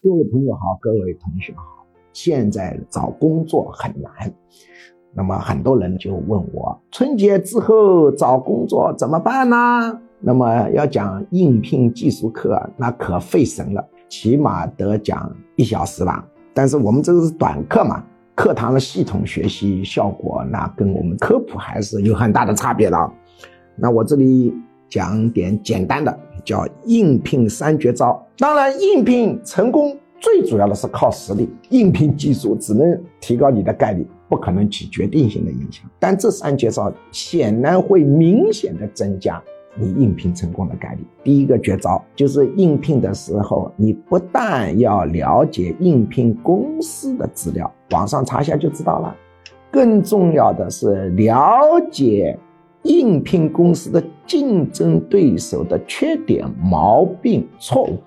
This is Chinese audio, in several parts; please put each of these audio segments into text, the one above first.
各位朋友好，各位同学好。现在找工作很难，那么很多人就问我，春节之后找工作怎么办呢？那么要讲应聘技术课，那可费神了，起码得讲一小时吧。但是我们这个是短课嘛，课堂的系统学习效果，那跟我们科普还是有很大的差别的。那我这里讲点简单的，叫应聘三绝招。当然，应聘成功最主要的是靠实力，应聘技术只能提高你的概率，不可能起决定性的影响。但这三绝招显然会明显的增加。你应聘成功的概率。第一个绝招就是应聘的时候，你不但要了解应聘公司的资料，网上查一下就知道了。更重要的是了解应聘公司的竞争对手的缺点、毛病、错误。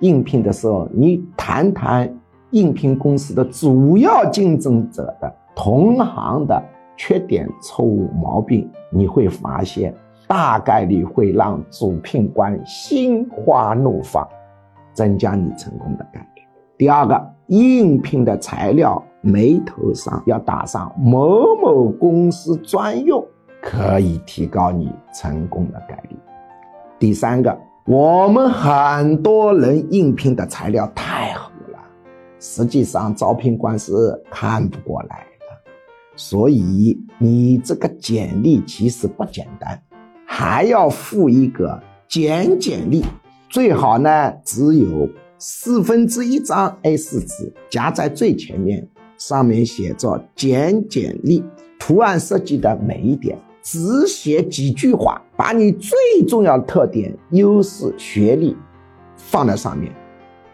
应聘的时候，你谈谈应聘公司的主要竞争者的同行的缺点、错误、毛病，你会发现。大概率会让主聘官心花怒放，增加你成功的概率。第二个，应聘的材料眉头上要打上某某公司专用，可以提高你成功的概率。第三个，我们很多人应聘的材料太厚了，实际上招聘官是看不过来的，所以你这个简历其实不简单。还要附一个简简历，最好呢只有四分之一张 A4 纸，夹在最前面，上面写着简简历，图案设计的美一点，只写几句话，把你最重要的特点、优势、学历放在上面，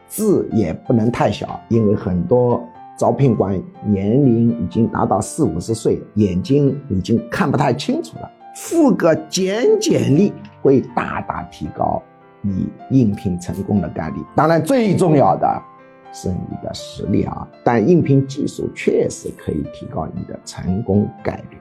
字也不能太小，因为很多招聘官年龄已经达到四五十岁，眼睛已经看不太清楚了。附个简简历会大大提高你应聘成功的概率。当然，最重要的是你的实力啊，但应聘技术确实可以提高你的成功概率。